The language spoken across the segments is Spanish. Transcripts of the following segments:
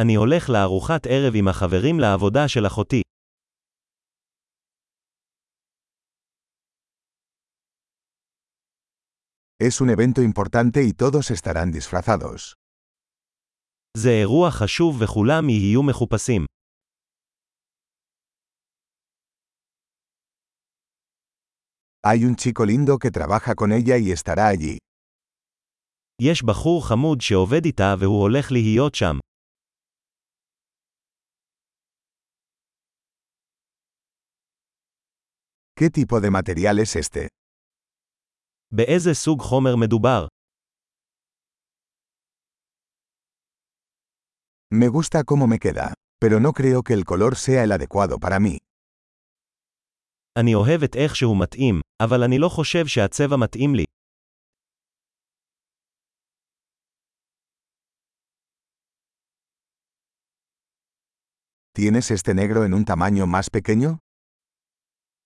אני הולך לארוחת ערב עם החברים לעבודה של אחותי. Es un evento importante y todos estarán disfrazados. זה אירוע חשוב וכולם יהיו מחופשים. Hay un chico lindo que trabaja con ella y estará allí. יש בחור חמוד שעובד איתה והוא הולך להיות שם. ¿Qué tipo de material es este? באיזה סוג חומר מדובר? Me gusta cómo me queda, pero no creo que el color sea el adecuado para mí. אני אוהב את איך שהוא מתאים, אבל אני לא חושב שהצבע מתאים לי. ¿Tienes este negro en un tamaño más pequeño?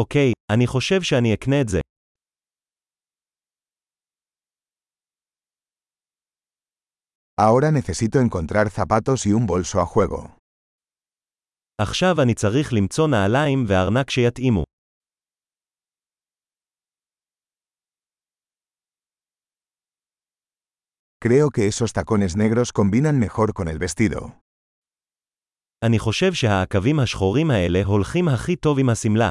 אוקיי, אני חושב שאני אקנה את זה. Ahora necesito encontrar zapatos y un bolso a juego. עכשיו אני צריך למצוא נעליים וארנק שיתאימו. Creo que esos tacones negros combinan mejor con el vestido. אני חושב שהעקבים השחורים האלה הולכים הכי טוב עם השמלה.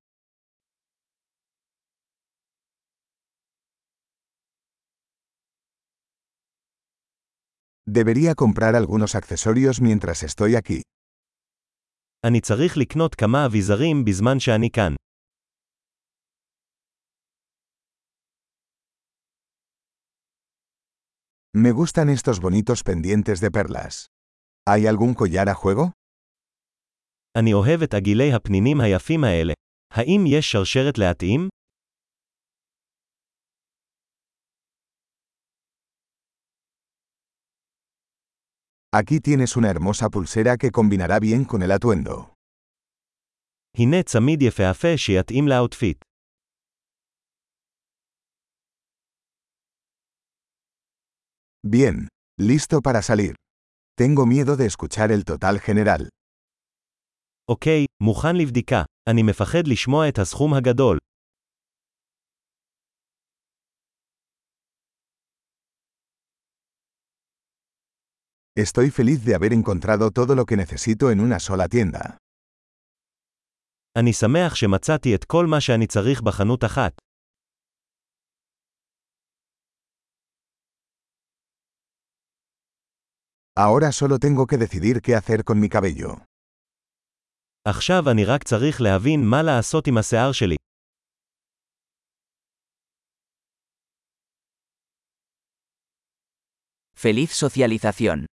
Debería comprar algunos accesorios mientras estoy aquí. אני צריך לקנות כמה אביזרים בזמן שאני כאן. Me gustan estos bonitos pendientes de perlas. ¿Hay algún collar a juego? אני אוהב את עגילי הפנינים היפים האלה. האם יש שרשרת להתאים? Aquí tienes una hermosa pulsera que combinará bien con el atuendo. הנה צמיד יפהפה שיתאים לאוטפיט. Bien, listo para salir. Tengo miedo de escuchar el total general. אוקיי, מוכן לבדיקה. אני מפחד לשמוע את הסכום הגדול. Estoy feliz de haber encontrado todo lo que necesito en una sola tienda. אני שמח שמצאתי את כל מה שאני צריך בחנות אחת. Ahora solo tengo que decidir qué hacer con mi cabello. עכשיו אני רק צריך להבין מה לעשות עם השיער שלי. Feliz socialización.